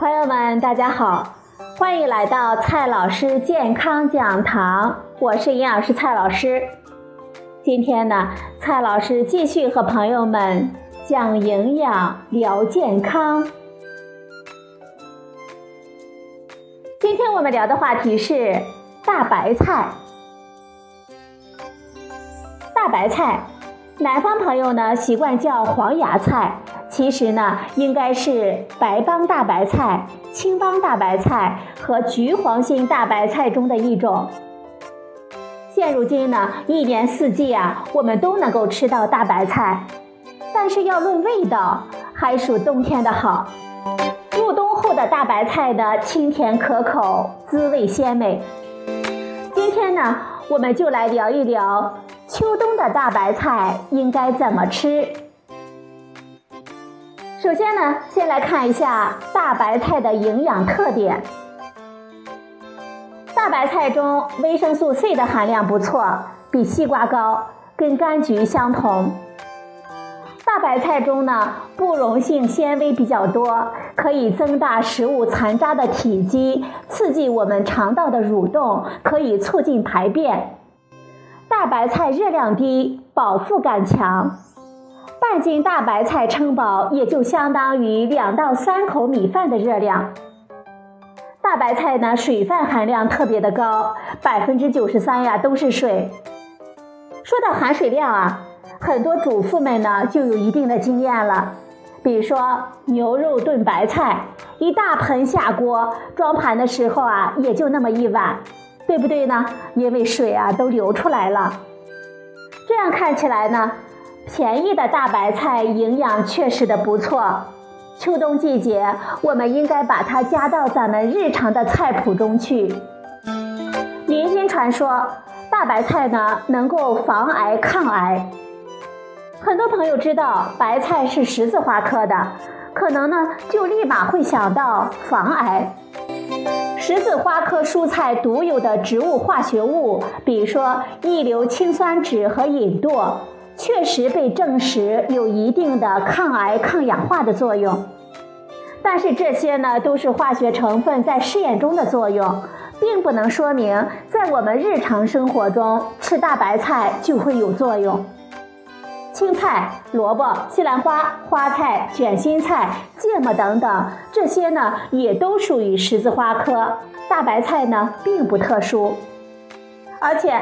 朋友们，大家好，欢迎来到蔡老师健康讲堂，我是营养师蔡老师。今天呢，蔡老师继续和朋友们讲营养、聊健康。今天我们聊的话题是大白菜。大白菜，南方朋友呢习惯叫黄芽菜。其实呢，应该是白帮大白菜、青帮大白菜和橘黄心大白菜中的一种。现如今呢，一年四季啊，我们都能够吃到大白菜，但是要论味道，还属冬天的好。入冬后的大白菜呢，清甜可口，滋味鲜美。今天呢，我们就来聊一聊秋冬的大白菜应该怎么吃。首先呢，先来看一下大白菜的营养特点。大白菜中维生素 C 的含量不错，比西瓜高，跟柑橘相同。大白菜中呢，不溶性纤维比较多，可以增大食物残渣的体积，刺激我们肠道的蠕动，可以促进排便。大白菜热量低，饱腹感强。半斤大白菜称饱，也就相当于两到三口米饭的热量。大白菜呢，水分含量特别的高，百分之九十三呀都是水。说到含水量啊，很多主妇们呢就有一定的经验了。比如说牛肉炖白菜，一大盆下锅，装盘的时候啊，也就那么一碗，对不对呢？因为水啊都流出来了。这样看起来呢。便宜的大白菜营养确实的不错，秋冬季节我们应该把它加到咱们日常的菜谱中去。民间传说大白菜呢能够防癌抗癌，很多朋友知道白菜是十字花科的，可能呢就立马会想到防癌。十字花科蔬菜独有的植物化学物，比如说异硫氰酸酯和吲哚。确实被证实有一定的抗癌抗氧化的作用，但是这些呢都是化学成分在试验中的作用，并不能说明在我们日常生活中吃大白菜就会有作用。青菜、萝卜、西兰花、花菜、卷心菜、芥末等等，这些呢也都属于十字花科，大白菜呢并不特殊，而且。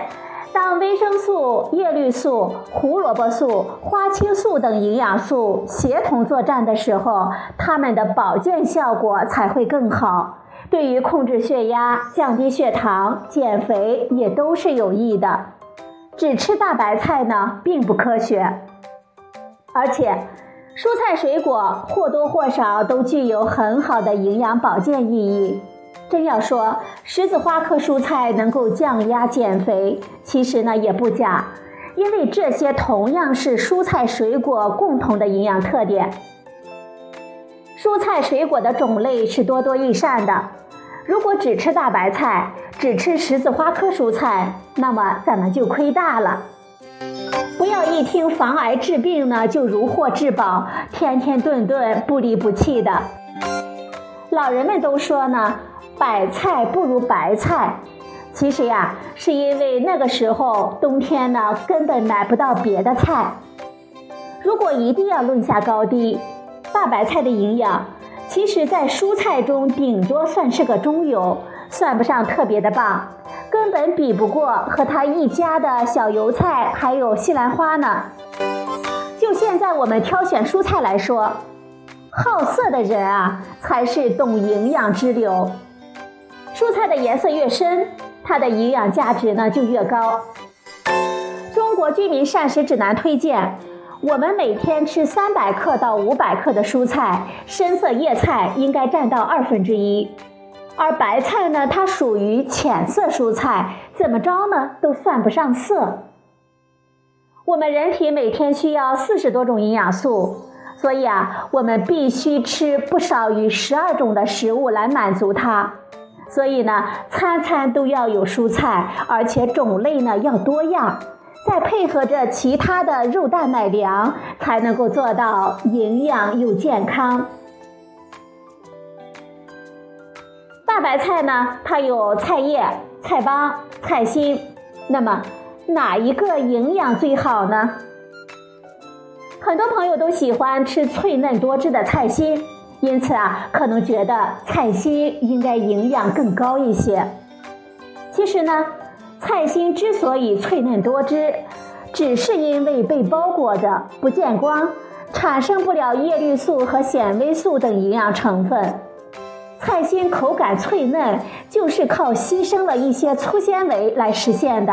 当维生素、叶绿素、胡萝卜素、花青素等营养素协同作战的时候，它们的保健效果才会更好，对于控制血压、降低血糖、减肥也都是有益的。只吃大白菜呢，并不科学。而且，蔬菜水果或多或少都具有很好的营养保健意义。真要说十字花科蔬菜能够降压减肥，其实呢也不假，因为这些同样是蔬菜水果共同的营养特点。蔬菜水果的种类是多多益善的，如果只吃大白菜，只吃十字花科蔬菜，那么咱们就亏大了。不要一听防癌治病呢就如获至宝，天天顿顿不离不弃的。老人们都说呢。白菜不如白菜，其实呀，是因为那个时候冬天呢，根本买不到别的菜。如果一定要论下高低，大白菜的营养，其实在蔬菜中顶多算是个中游，算不上特别的棒，根本比不过和他一家的小油菜还有西兰花呢。就现在我们挑选蔬菜来说，好色的人啊，才是懂营养之流。蔬菜的颜色越深，它的营养价值呢就越高。中国居民膳食指南推荐，我们每天吃三百克到五百克的蔬菜，深色叶菜应该占到二分之一，而白菜呢，它属于浅色蔬菜，怎么着呢都算不上色。我们人体每天需要四十多种营养素，所以啊，我们必须吃不少于十二种的食物来满足它。所以呢，餐餐都要有蔬菜，而且种类呢要多样，再配合着其他的肉蛋奶粮，才能够做到营养又健康。大白菜呢，它有菜叶、菜帮、菜心，那么哪一个营养最好呢？很多朋友都喜欢吃脆嫩多汁的菜心，因此啊，可能觉得菜心应该营养更高一些。其实呢，菜心之所以脆嫩多汁，只是因为被包裹着不见光，产生不了叶绿素和纤维素等营养成分。菜心口感脆嫩，就是靠牺牲了一些粗纤维来实现的。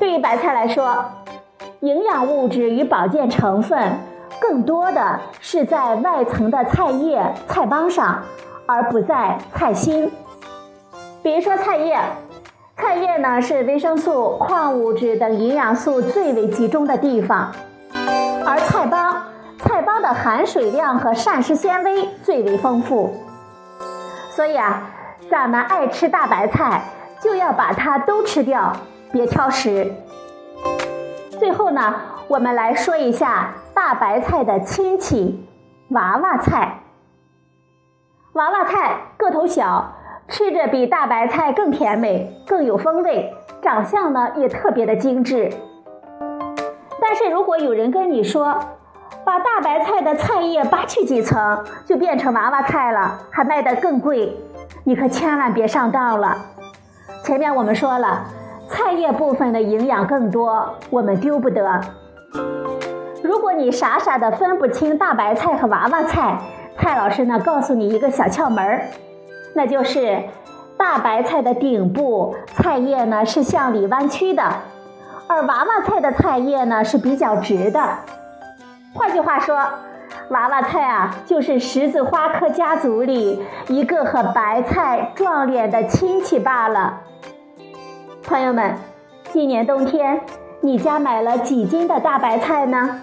对于白菜来说，营养物质与保健成分更多的是在外层的菜叶、菜帮上，而不在菜心。比如说菜叶，菜叶呢是维生素、矿物质等营养素最为集中的地方，而菜帮。菜帮的含水量和膳食纤维最为丰富，所以啊，咱们爱吃大白菜，就要把它都吃掉，别挑食。最后呢，我们来说一下大白菜的亲戚——娃娃菜。娃娃菜个头小，吃着比大白菜更甜美，更有风味，长相呢也特别的精致。但是如果有人跟你说，把大白菜的菜叶扒去几层，就变成娃娃菜了，还卖得更贵。你可千万别上当了。前面我们说了，菜叶部分的营养更多，我们丢不得。如果你傻傻的分不清大白菜和娃娃菜，蔡老师呢告诉你一个小窍门，那就是大白菜的顶部菜叶呢是向里弯曲的，而娃娃菜的菜叶呢是比较直的。换句话说，娃娃菜啊，就是十字花科家族里一个和白菜撞脸的亲戚罢了。朋友们，今年冬天你家买了几斤的大白菜呢？